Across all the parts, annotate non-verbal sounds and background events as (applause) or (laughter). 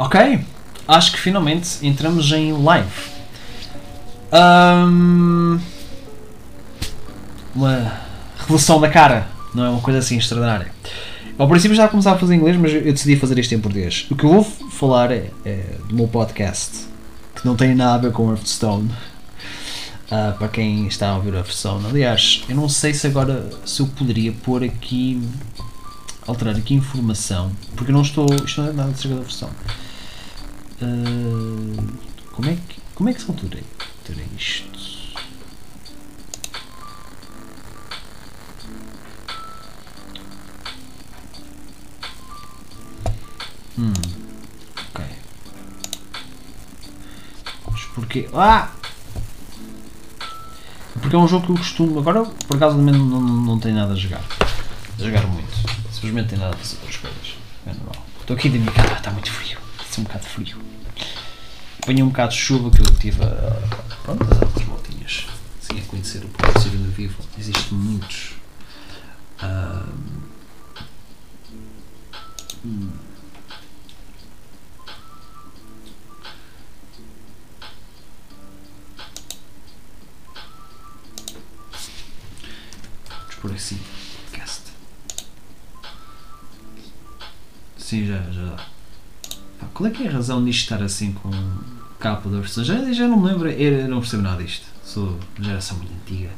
Ok, acho que finalmente entramos em live. Ahm, uma revolução da cara, não é uma coisa assim extraordinária. Ao princípio já começava a fazer inglês, mas eu decidi fazer isto em português. O que eu vou falar é, é do meu podcast, que não tem nada a ver com Hearthstone. Ah, para quem está a ouvir a Hearthstone. Aliás, eu não sei se agora se eu poderia pôr aqui alterar aqui informação, porque eu não estou. Isto não é nada ser da versão. Ah, como é que. Como é que se altura altura isto? Hum. Ok. Mas porquê? Ah! Porque é um jogo que eu costumo. Agora, por acaso, não, não, não tenho nada a jogar. A jogar muito. Simplesmente tem nada a fazer outras coisas. É normal. Estou aqui de minha casa, está muito frio. Está um bocado frio. Apanhei um bocado de chuva que eu tive a. Pronto, a dar umas voltinhas. Assim, a conhecer o produto no vivo. Existem muitos. ah, hum. Vamos por assim. Cast. Sim, já, já dá. Qual é que é a razão disto estar assim com capa da versão? Já, já não me lembro, eu não percebo nada disto. Sou geração muito antiga.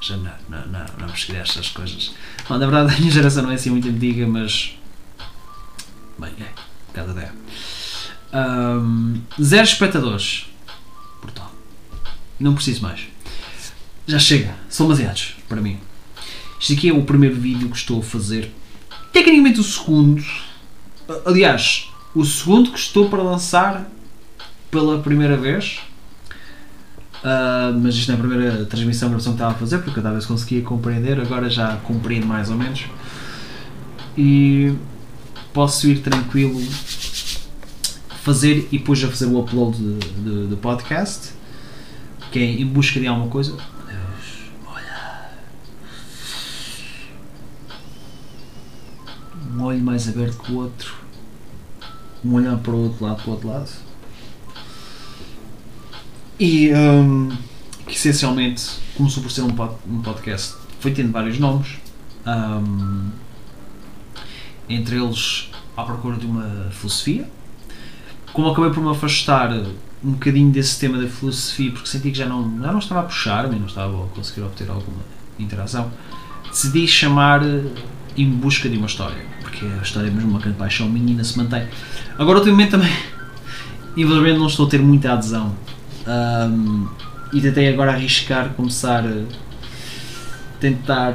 Já não, não, não, não pesquei estas coisas. Bom, na verdade (laughs) a minha geração não é assim muito antiga, mas. Bem, é, cada ideia. Ahm, zero espectadores. Brutal. Não preciso mais. Já chega, são demasiados para mim. Este aqui é o primeiro vídeo que estou a fazer. Tecnicamente o segundo. Aliás, o segundo que estou para lançar pela primeira vez. Ah, mas isto não é primeira transmissão, gravação que estava a fazer, porque eu talvez conseguia compreender, agora já compreendo mais ou menos. E posso ir tranquilo fazer e depois já fazer o upload de podcast, que é em busca de alguma coisa. um olho mais aberto que o outro, um olhar para o outro lado, para o outro lado. E hum, que essencialmente começou por ser um, pod- um podcast, foi tendo vários nomes, hum, entre eles à procura de uma filosofia. Como acabei por me afastar um bocadinho desse tema da filosofia, porque senti que já não, já não estava a puxar-me, não estava a conseguir obter alguma interação, decidi chamar eh, Em Busca de uma História, porque a história é mesmo uma grande paixão minha ainda se mantém. Agora, ultimamente também, infelizmente, não estou a ter muita adesão. Ahm, e tentei agora arriscar, começar a tentar.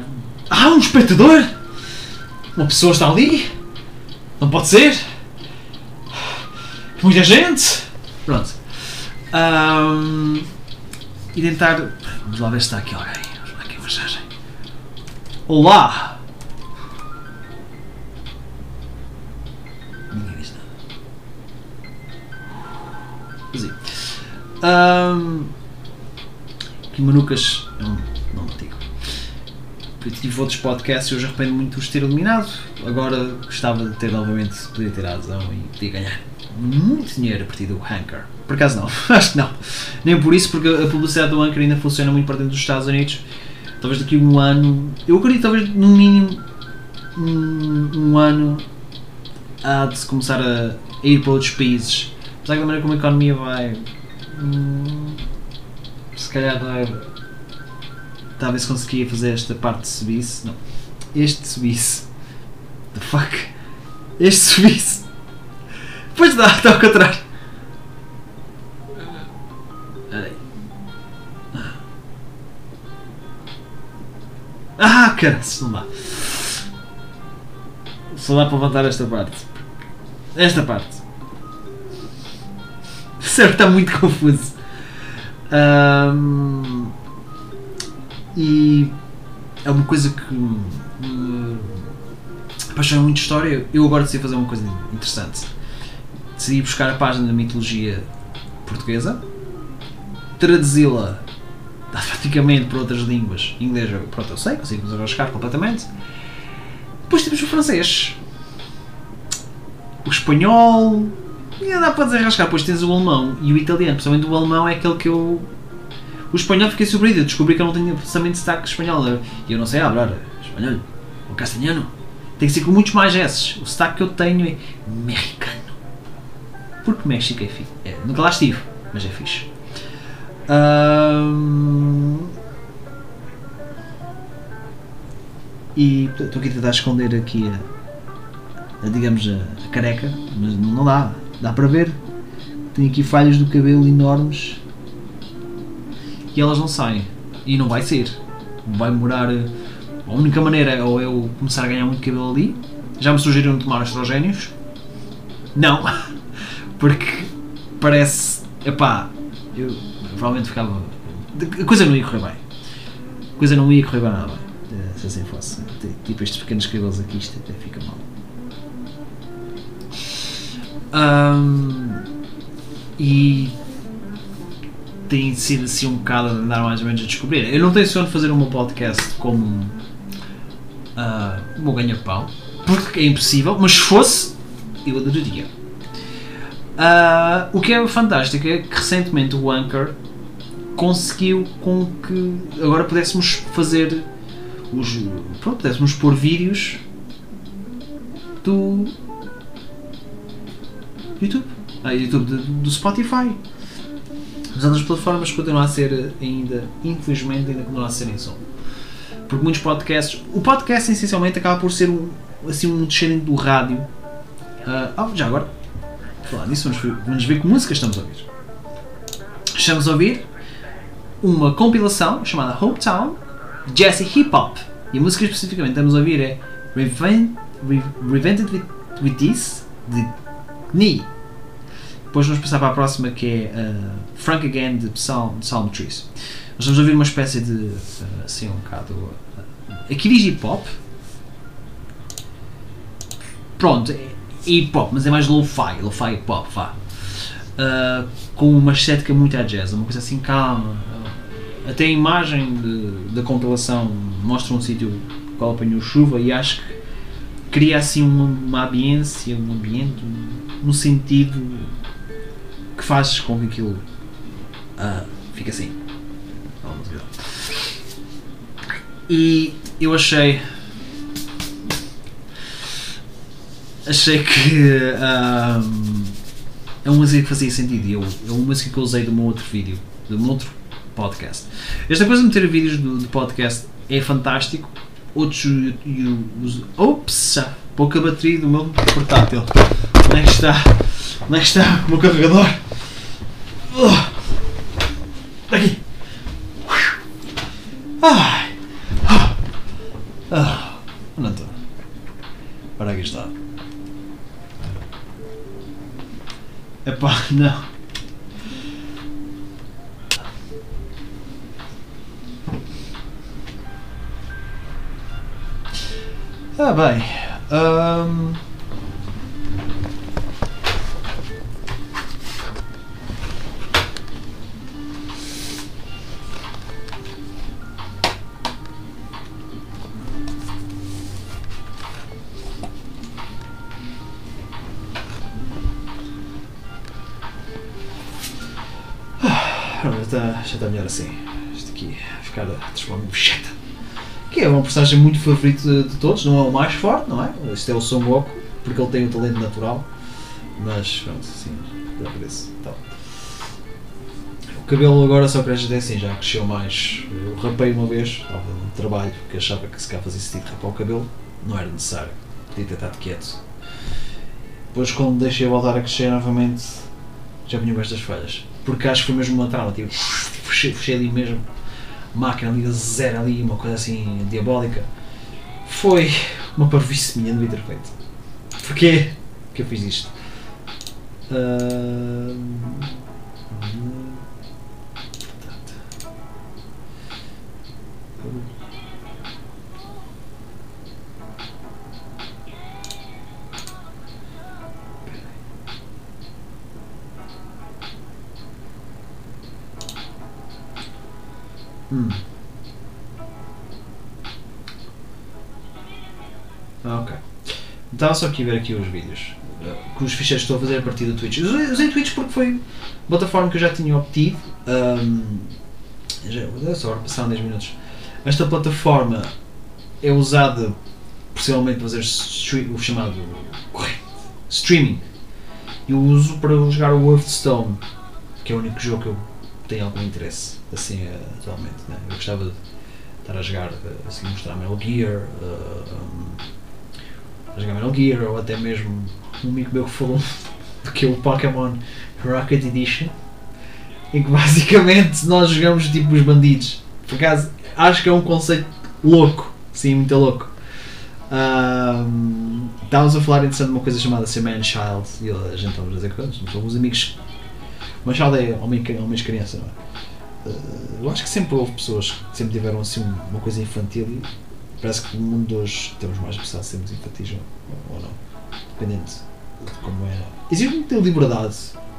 Ah, um espectador! Uma pessoa está ali? Não pode ser? Muita gente! Pronto. Ahm, e tentar. Vamos lá ver se está aqui alguém. Vamos lá aqui a mensagem. Olá! Ahm, que Manucas é um nome antigo. Eu tive outros podcasts e hoje arrependo muito de os ter eliminado. Agora gostava de ter novamente, podia ter a adesão e podia ganhar muito dinheiro a partir do Anchor. Por acaso não, (laughs) acho que não. Nem por isso, porque a publicidade do Anchor ainda funciona muito para dentro dos Estados Unidos. Talvez daqui a um ano, eu acredito talvez no mínimo um, um ano há de se começar a, a ir para outros países. Apesar da maneira como a economia vai. Hum, se calhar. Talvez conseguia fazer esta parte subisse. Não. Este subisse. The fuck? Este subisse. Pois dá, está ao contrário. Ah, cara, não dá. Só dá para levantar esta parte. Esta parte. Sério, está muito confuso. Ahm, e é uma coisa que me apaixona muito história. Eu agora decidi fazer uma coisa interessante. Decidi buscar a página da mitologia portuguesa, traduzi-la (laughs) praticamente para outras línguas. Inglês, pronto, eu sei, consigo desenrascar completamente. Depois temos o francês, o espanhol, E dá para desenrascar, depois tens o alemão e o italiano, principalmente o alemão é aquele que eu. O espanhol fiquei surpreendido, descobri que eu não tinha pensamento de sotaque espanhol. E eu não sei hablar espanhol ou castelhano. Tem que ser com muitos mais S. O sotaque que eu tenho é mexicano. Porque México é fixe. É, nunca lá estive, mas é fixe. E estou aqui a tentar esconder aqui a, a, digamos a, a careca, mas não, não dá. Dá para ver. Tenho aqui falhas do cabelo enormes e elas não saem. E não vai ser. Vai demorar. A única maneira é ou eu começar a ganhar muito cabelo ali. Já me sugeriram tomar estrogénios. Não. (laughs) Porque parece. Epá, eu provavelmente ficava. A coisa não ia correr bem. A coisa não ia correr bem nada bem. Se assim fosse. Tipo estes pequenos cabelos aqui, isto até fica mal. Um, e tem sido assim um bocado a andar mais ou menos a descobrir. Eu não tenho sonho de fazer um podcast como uh, o meu ganha-pão, porque é impossível, mas se fosse, eu adoraria. Uh, o que é fantástico é que recentemente o Anchor conseguiu com que agora pudéssemos fazer os. Pronto, pudéssemos pôr vídeos do YouTube. Ah, YouTube do, do Spotify. As outras plataformas continuam a ser ainda, infelizmente, ainda continuam a ser em som. Porque muitos podcasts. O podcast essencialmente acaba por ser um, assim, um descendente do rádio. Uh, oh, já agora, falar nisso, vamos, vamos ver que música estamos a ouvir. Estamos a ouvir uma compilação chamada Hometown Jesse Hip Hop. E a música especificamente que estamos a ouvir é Revent, Re, Revented with, with This de Knee. Depois vamos passar para a próxima que é uh, Frank Again de Psalm, Psalm Trees. Nós vamos ouvir uma espécie de. Uh, assim, um bocado. Uh, aqui diz hip hop. Pronto, é hip hop, mas é mais lo-fi, lo-fi hip hop, vá. Uh, com uma estética muito a jazz, uma coisa assim calma. Até a imagem de, da compilação mostra um sítio qual apanhou chuva e acho que cria assim uma, uma ambiência, um ambiente, um, um sentido que faz com que aquilo uh, fique assim. E eu achei. Achei que um, é uma música que fazia sentido. Eu, é uma música que eu usei de um outro vídeo, de um outro podcast. Esta coisa de meter vídeos do, do podcast é fantástico. Outros. Os, ops! Pouca bateria do meu portátil. Onde é que está? Onde é que está o meu carregador? Uh, aqui! Ai! Ah, onde estou? Para aqui está. Epá, não. Ah, bem. Um... Já está, já está melhor assim. Isto aqui, ficar a transformar-me chata. Que é uma personagem muito favorito de, todos, não é o mais forte, não é? Este é o Son Goku, porque ele tem o talento natural. Mas pronto, sim, já parece. Então. O cabelo agora só cresce até assim, já cresceu mais. Eu rapei uma vez, estava no trabalho, porque achava que se cá fazia sentido rapar o cabelo, não era necessário. Podia ter estado quieto. Depois quando deixei voltar a crescer novamente, já vinham estas falhas porque acho que foi mesmo uma trama, tipo, fechei, fechei ali mesmo, máquina ali, zero ali, uma coisa assim diabólica. Foi uma parvice minha, devia ter. Porquê que eu fiz isto? Uh... Ah, ok. Estava só aqui a ver aqui os vídeos. que os ficheiros estou a fazer a partir do Twitch. Usei, Twitch porque foi plataforma que eu já tinha obtido. Um, já, só passaram 10 minutos. Esta plataforma é usada possivelmente para fazer o chamado streaming. Eu uso para jogar o Hearthstone, que é o único jogo que eu tenho algum interesse assim atualmente. Né? Eu gostava de estar a jogar, assim, mostrar Metal Gear, uh, um, a jogar Metal Gear, ou até mesmo um amigo meu que falou (laughs) que é o Pokémon Rocket Edition, em que (laughs) basicamente nós jogamos tipo os bandidos. Por acaso, acho que é um conceito louco, sim, muito louco. Um, estávamos a falar interessante de uma coisa chamada ser man child e a gente estava a dizer coisas, somos amigos. Man child é homem, homem criança, não é? Uh, eu acho que sempre houve pessoas que sempre tiveram assim uma coisa infantil e parece que no mundo de hoje temos mais pressão de sermos infantis ou, ou não, dependente de como é. Existe muita liberdade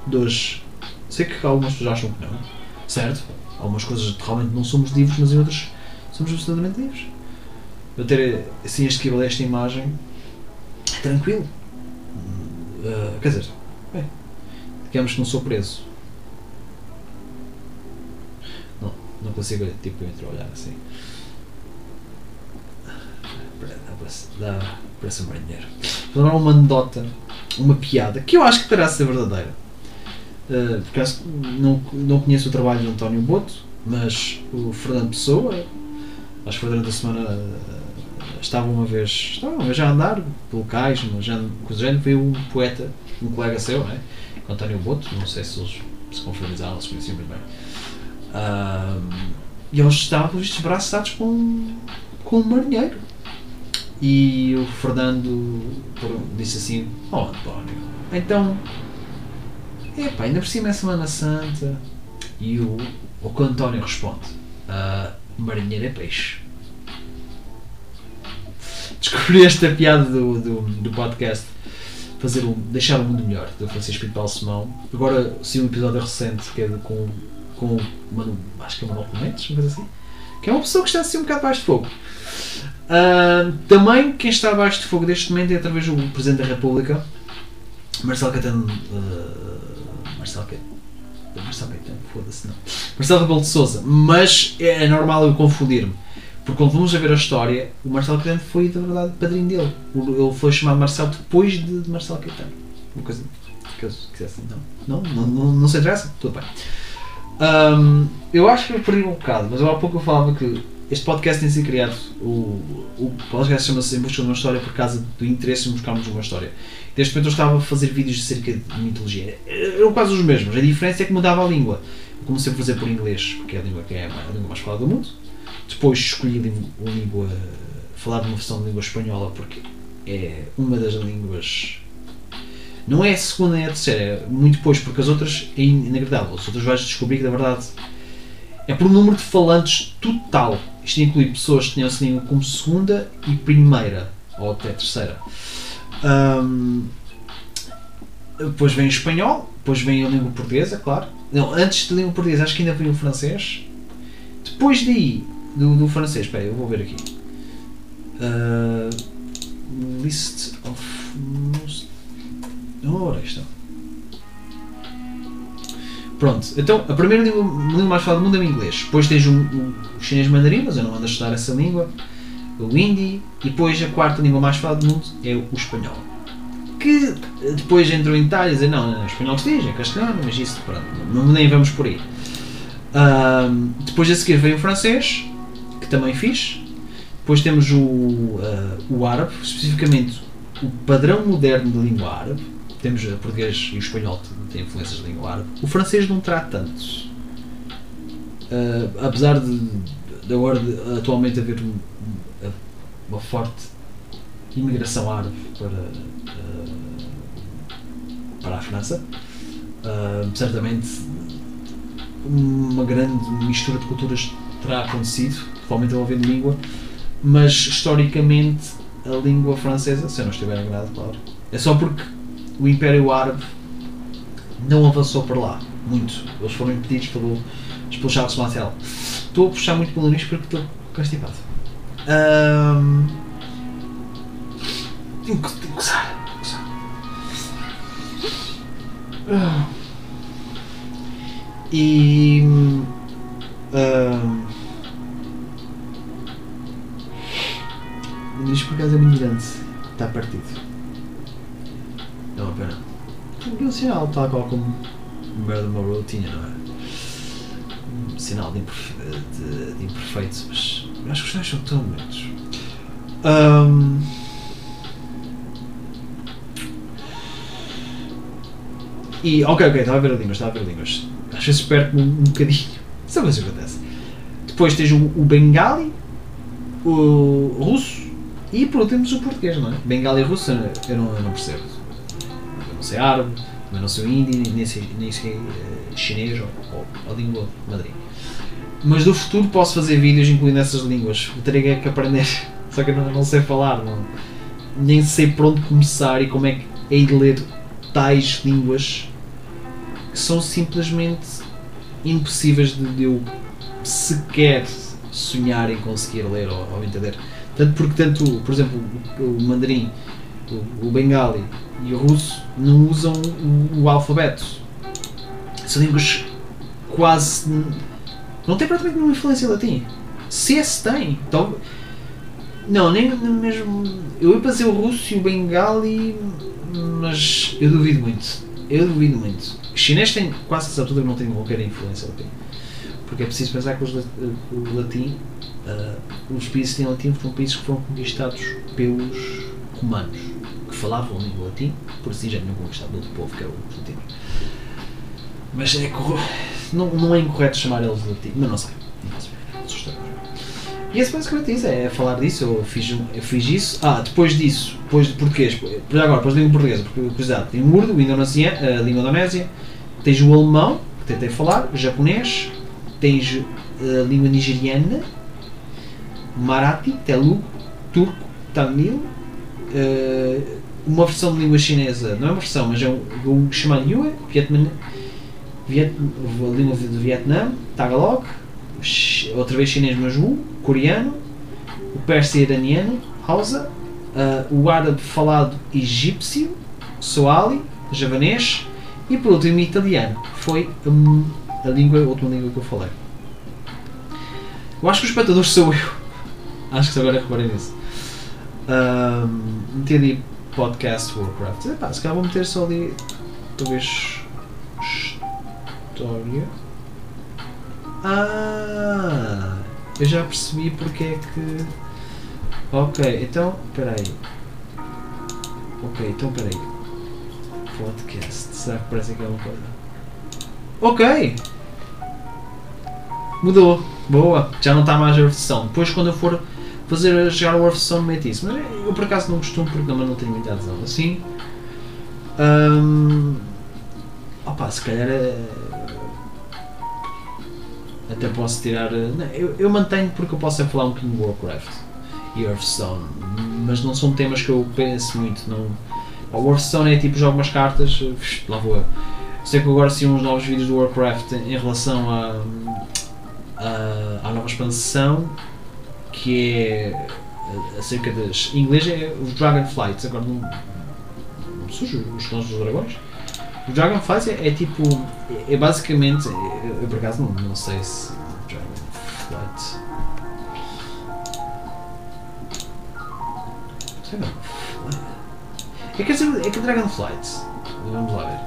de hoje. Sei que algumas pessoas acham que não, certo? Algumas coisas realmente não somos livres, mas em outras somos absolutamente livres. Eu ter assim este a esta imagem é tranquilo. Uh, quer dizer, bem, digamos que não sou preso Não consigo, tipo, entre olhar assim. Dá, parece um marinheiro. Vou dar uma anedota, uma piada, que eu acho que terá ser verdadeira. Uh, porque não, não conheço o trabalho de António Boto, mas o Fernando Pessoa, acho que foi durante a semana, uh, estava uma vez, estava uma vez a andar pelo cais, já, com veio um poeta, um colega seu, né? António Boto, não sei se eles se confraternizaram, se conheciam muito bem e eles estavam estes braços dados com, com um marinheiro. E o Fernando disse assim: Oh António, então. Epá, ainda por cima é Semana Santa. E o, o António responde: uh, Marinheiro é peixe. (laughs) Descobri esta piada do, do, do podcast fazer um, deixar o mundo melhor do Francisco Pinto Balsemão. Agora sim um episódio recente que é com com Mano, acho que é Manuel Clemente, uma coisa assim, que é uma pessoa que está assim um bocado abaixo de fogo. Uh, também quem está abaixo de fogo neste momento é através do Presidente da República, Marcelo Caetano. Uh, Marcelo Caetano. Marcelo Caetano, foda-se não. Marcelo Rebelo de Souza. Mas é normal eu confundir-me. Porque quando vamos a ver a história, o Marcelo Caetano foi, na verdade, padrinho dele. Ele foi chamado Marcelo depois de, de Marcelo Caetano. Uma coisa que eu quisesse. Não, não, não, não, não se interessa? Tudo bem. Um, eu acho que eu perdi um bocado, mas há pouco eu falava que este podcast tem sido criado. O, o podcast chama-se Em Busca de uma História por causa do interesse em buscarmos uma história. Neste momento eu estava a fazer vídeos acerca de mitologia. Eram quase os mesmos. A diferença é que mudava a língua. Eu comecei a fazer por inglês, porque é a língua que é a língua mais falada do mundo. Depois escolhi a língua, falar de uma versão de língua espanhola, porque é uma das línguas não é a segunda nem a terceira, é muito depois, porque as outras é inagradável. As outras vais descobrir que, na verdade, é por um número de falantes total. Isto inclui pessoas que tinham essa língua como segunda e primeira, ou até terceira. Um, depois vem o espanhol, depois vem a língua portuguesa, claro. Não, antes da língua portuguesa, acho que ainda vem o francês. Depois daí, do, do francês, espera, eu vou ver aqui. Uh, list Ora, está. Pronto, então a primeira língua, língua mais falada do mundo é o inglês. Depois tens o, o, o chinês mandarim, mas eu não ando a estudar essa língua. O hindi. E depois a quarta língua mais falada do mundo é o espanhol. Que depois entrou em detalhes dizer não, não, é espanhol que diz, é castelhano, mas isso, pronto, não, nem vamos por aí. Depois a seguir veio o francês, que também fiz. Depois temos o, uh, o árabe, especificamente o padrão moderno da língua árabe temos o português e o espanhol têm influências da língua árabe. O francês não terá tanto. Uh, apesar de, de agora de, atualmente haver um, uma forte imigração árabe para, uh, para a França, uh, certamente uma grande mistura de culturas terá acontecido, provavelmente envolvendo língua, mas historicamente a língua francesa, se eu não estiver enganado, claro, é só porque o Império Árabe não avançou para lá, muito. Eles foram impedidos pelo, Charles Martel. Estou a puxar muito pelo nariz porque estou constipado. Um, tenho que, tenho que usar. E. Uh, isto por acaso é muito grande. Está partido. Sinal, tal qual como Marilyn Monroe tinha, não é? Um sinal de, de, de imperfeitos, mas acho que os dois são tão bonitos. Um, e, ok, ok, estava a ver a línguas, estava a ver a línguas. Às vezes perco-me um, um bocadinho. (laughs) Sabe o que acontece? Depois tens o, o Bengali, o russo e por último temos o português, não é? Bengali e russo eu não, eu não percebo. Eu não sei árabe, também não sei hindi, nem sei, nem sei uh, chinês ou, ou a língua madrinha. Mas do futuro posso fazer vídeos incluindo essas línguas. Teria que aprender, (laughs) só que eu não, não sei falar, não, nem sei por onde começar e como é que hei de ler tais línguas que são simplesmente impossíveis de eu sequer sonhar em conseguir ler ou, ou entender. Tanto porque tanto, por exemplo, o, o mandarim, o, bengali e o russo não usam o, o alfabeto. São línguas quase. não têm praticamente nenhuma influência latim. Se esse tem, então. Não, nem mesmo. Eu ia fazer o russo e o bengali, mas eu duvido muito. Eu duvido muito. O chinês tem quase certeza que não tem qualquer influência latim. Porque é preciso pensar que o latim, uh, os países que têm latim foram países que foram conquistados pelos romanos, que falavam a língua latim, por assim já tinham conquistado outro povo, que é os latinos. Mas é não, não é incorreto chamar eles de latim, mas não sei. Não sei. E esse basicamente isso, é falar disso, eu fiz, eu fiz isso. Ah, depois disso, depois de português, por agora, depois de língua portuguesa, porque curiosidade, tem o urdo, o indonesiano, a língua indonésia, tens o alemão, que tentei falar, o japonês, tens a língua nigeriana, Marathi, Telugu, Turco, Tamil, uh, uma versão de língua chinesa, não é uma versão, mas é um, um chamado Yue, Vietnam, Viet, língua do Vietnã, Tagalog, outra vez chinês, mas Wu, coreano, o persa iraniano, Hausa, uh, o árabe falado egípcio, Soali, javanês e por último italiano. Foi um, a língua, a última língua que eu falei. Eu acho que o espectador sou eu. (laughs) Acho que agora reparei nisso. Um, meti ali podcast Warcraft. Epá, se calhar vou meter só ali talvez história. Ah, eu já percebi porque é que. Ok, então, peraí. Ok, então peraí. Podcast. Será que parece que é coisa? Ok! Mudou. Boa. Já não está mais a versão. Depois quando eu for fazer chegar o Warzone mete isso. Mas eu por acaso não costumo porque também não tenho muita adesão. Assim. Hum, opa, se calhar é, até posso tirar. Não, eu, eu, mantenho porque eu posso é falar um bocadinho de Warcraft e Hearthstone, mas não são temas que eu penso muito. Não, o Hearthstone é tipo jogo umas cartas, lá vou eu. Sei que agora sim uns novos vídeos do Warcraft em relação a, a, à nova expansão que é acerca das. Em inglês é os Dragonflights, agora não, não surge os clãs dos dragões. O Dragonflights é, é tipo. É, é basicamente. Eu, eu, por acaso não, não sei se. Dragonflight. É que, é que Dragonflights. Vamos lá ver.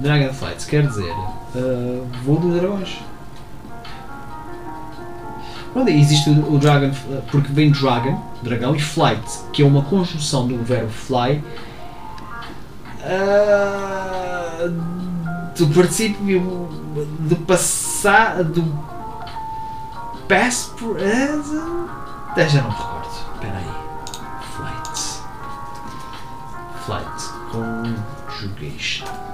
Dragonflights quer dizer uh, voo dos dragões. Pronto, existe o, Dragon, porque vem Dragon, dragão, e Flight, que é uma conjunção do verbo fly. Uh, do princípio do passar do pass por uh, já não me recordo. Espera aí. Flight. Flight. Conjugation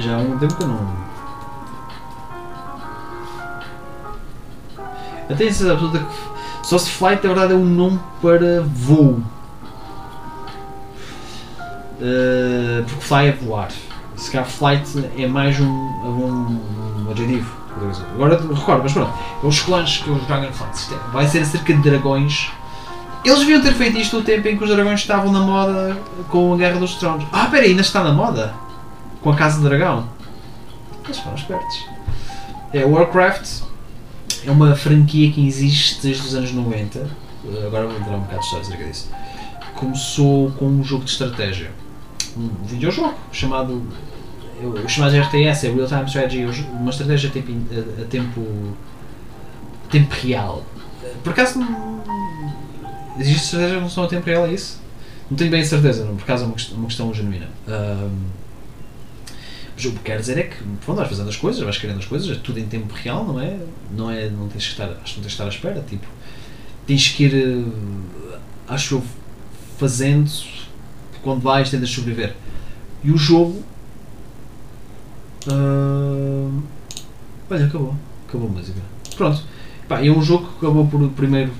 É, já há um tempo que eu não. Eu tenho a certeza absoluta que só se flight na verdade é um nome para voo. Uh, porque fly é voar. Se calhar Flight é mais um, um, um adjetivo. Agora recordo, mas pronto. É os clãs que os Dragonflight. Isto é- Vai ser acerca de dragões. Eles deviam ter feito isto no tempo em que os dragões estavam na moda com a Guerra dos Tronos. Ah, pera aí, ainda está na moda? Com a Casa do Dragão? Eles foram espertos. É, Warcraft é uma franquia que existe desde os anos 90. Uh, Agora vou entrar um bocado de história acerca disso. Começou com um jogo de estratégia. Um videojogo chamado. O chamado RTS, é Real Time Strategy, é um uma estratégia a tempo, a, a tempo, tempo real. Por acaso existe estratégia que não são a tempo real, é isso? Não tenho bem certeza, não, por acaso é uma questão, uma questão genuína. Mas o que quero dizer é que, pronto, vais fazendo as coisas, vais querendo as coisas, é tudo em tempo real, não é? Não é, não tens que estar, acho que não tens que estar à espera, tipo, tens que ir, eh, acho eu, fazendo, quando vais tentas sobreviver. E o jogo, ah, olha, acabou, acabou a música. Pronto, Pá, é um jogo que acabou por, primeiro,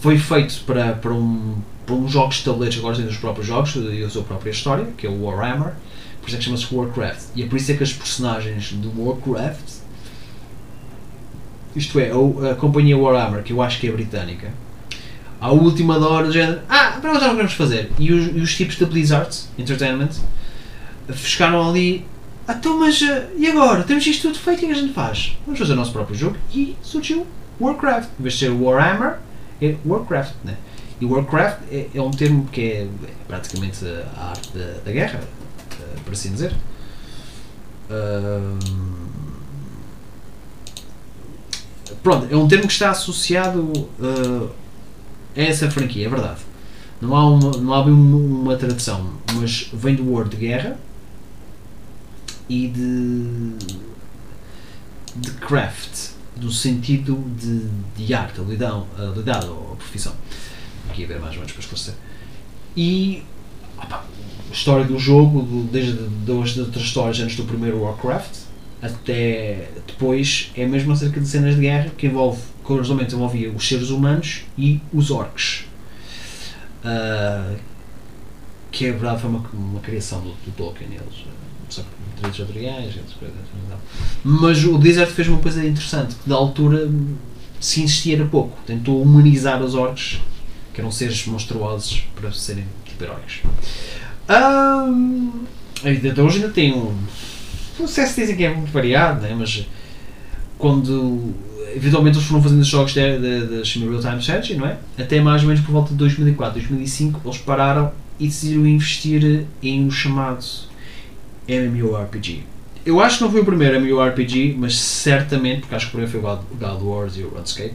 foi feito para, para um, para um jogo de tabuleiros, agora tem os próprios jogos e a sua própria história, que é o Warhammer, por isso é que chama-se Warcraft. E é por isso é que as personagens do Warcraft, isto é, a, companhia Warhammer, que eu acho que é britânica, à última hora do género, ah, para nós não queremos fazer. E os, e os tipos da Blizzard Entertainment ficaram ali, "Ah, então mas eh, e agora? Temos isto tudo feito, o que é que a gente faz? Vamos fazer o nosso próprio jogo e surgiu Warcraft. Em vez de ser Warhammer, é Warcraft. Né? E Warcraft é, é um termo que é, é praticamente a arte da, da guerra, por assim dizer. Pronto, é um termo que está associado eh, a essa franquia, é verdade. Não há, uma, não há uma, uma tradução, mas vem do word guerra e de, de craft, do sentido de, de arte, habilidade, habilidade ou profissão. Aqui a ver mais ou menos para esclarecer. E opa, história do jogo, desde das outras histórias antes do primeiro Warcraft até depois, é mesmo acerca de cenas de guerra que envolve, curiosamente, envolvia os seres humanos e os orcs. Ah, que é verdade foi uma, uma criação do, do Tolkien, eles, ah, só direitos autoriais, essas coisas. Mas o Blizzard fez uma coisa interessante, que da altura se insistia era pouco, tentou humanizar os orcs, que eram seres monstruosos para serem tipo heróicos. Ahm, até hoje ainda tem um. Não sei se dizem que é muito variado, né? mas quando eventualmente eles foram fazendo os jogos da da Shima Real Time Strategy, não é? Até mais ou menos por volta de 2004, 2005, eles pararam e decidiram investir em um chamado MMORPG. Eu acho que não foi o primeiro MMORPG, mas certamente, porque acho que o primeiro foi o God, God Wars e o RuneScape,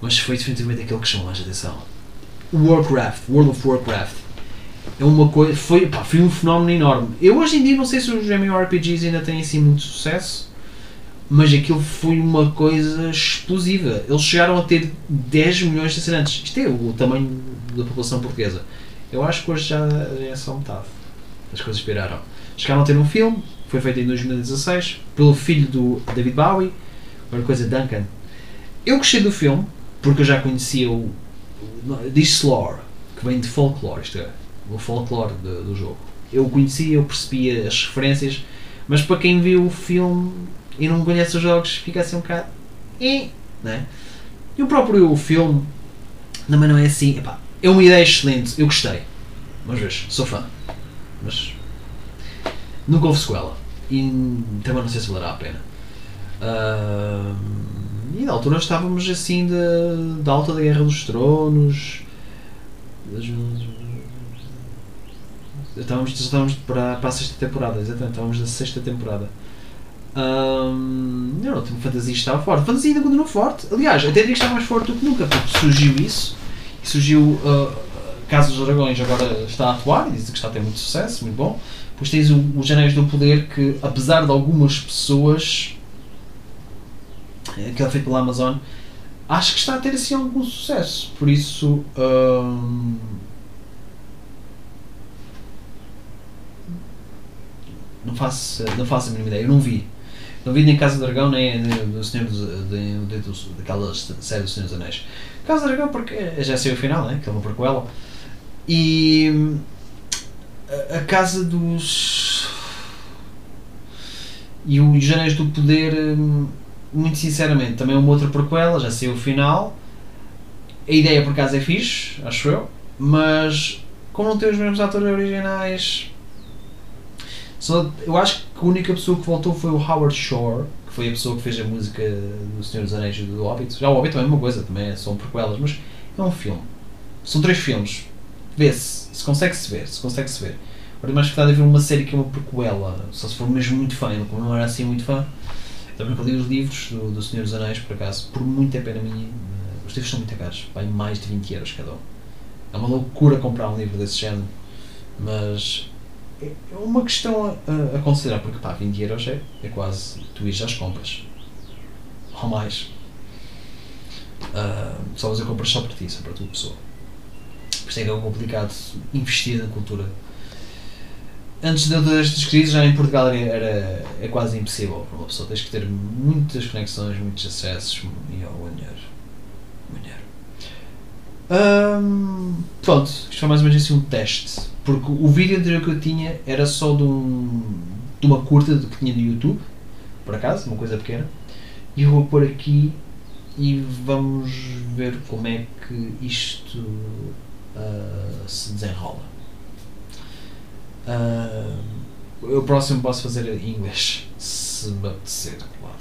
mas foi definitivamente aquele que chamou mais atenção. Warcraft, World of Warcraft, é uma coisa, foi, pá, foi um fenómeno enorme. Eu hoje em dia não sei se os MMORPGs ainda têm assim muito sucesso, mas aquilo foi uma coisa explosiva. Eles chegaram a ter 10 milhões de assinantes. Isto é o tamanho da população portuguesa. Eu acho que hoje já, é só metade. As coisas esperaram. Chegaram a ter um filme, foi feito em 2016, pelo filho do David Bowie, uma coisa Duncan. Eu gostei do filme, porque eu já conhecia o. o- Diz lore, que vem de folclore, isto é, o folclore do, do jogo. Eu o conhecia, eu percebia as referências, mas para quem viu o filme e não conhece os jogos, fica assim um bocado. E, né? e o próprio filme também não é assim. Epá, é uma ideia excelente, eu gostei. Mas vejo, sou fã. Mas nunca houve sequela. E também não sei se valerá a pena. Ahm, e na altura estávamos assim da, alta da Guerra dos Tronos. Estávamos, estávamos para, para a sexta temporada, exatamente, estávamos na sexta temporada. Eu não tenho fantasia estava forte. Fantasia ainda continua forte. Aliás, até diria que está mais forte do que nunca, porque surgiu isso e surgiu ah, Casa dos Dragões agora está a atuar diz que está a ter muito sucesso, muito bom. Depois tens os Anéis do Poder que, apesar de algumas pessoas eh, que é feito pela Amazon, acho que está a ter assim algum sucesso. Por isso. ahm, não faço, não faço a mínima ideia, eu não vi. Não vi nem Casa do Dragão, nem, nem do Senhor dos, de, de, daquela série do Senhor dos Anéis. Casa do Dragão, porque já saiu o final, né? que é uma prequela. E a, a Casa dos. E o Os Anéis do Poder, muito sinceramente, também é uma outra prequela, já saiu o final. A ideia por acaso é fixe, acho eu, mas como não tem os mesmos atores originais. Só, eu acho que a única pessoa que voltou foi o Howard Shore, que foi a pessoa que fez a música do Senhor dos Anéis e do Hobbit. Já o Hobbit também é uma coisa, também é- são prequelas, mas é um filme. São três filmes. Vê-se, se consegue-se ver, se consegue-se ver. Agora mais gostava de ver uma série que é uma prequela, só se for mesmo muito fã, como não era assim muito fã. Também li os livros do, do Senhor dos Anéis, por acaso, por muito pena minha. Os livros são muito caros, vai mais de 20 euros cada um. É uma loucura comprar um livro desse género, mas é é uma questão a, a considerar, porque pá, 20 euros é, é quase tu ires às compras. Ou mais. Ah, só fazer compras só para ti, só para a tua pessoa. Por isso é que é complicado investir na cultura. Antes de- destas crises, já em Portugal era, era- é quase impossível para uma pessoa. Tens que ter muitas conexões, muitos acessos e ao dinheiro. Ahm, pronto, isto foi mais ou menos assim um teste. Porque o vídeo anterior que eu tinha era só de, um, de uma curta que tinha no YouTube, por acaso, uma coisa pequena. E eu vou pôr aqui e vamos ver como é que isto ah, se desenrola. Ah, o próximo posso fazer em inglês, se me apetecer, claro.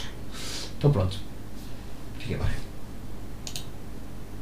Então pronto. Fica bem.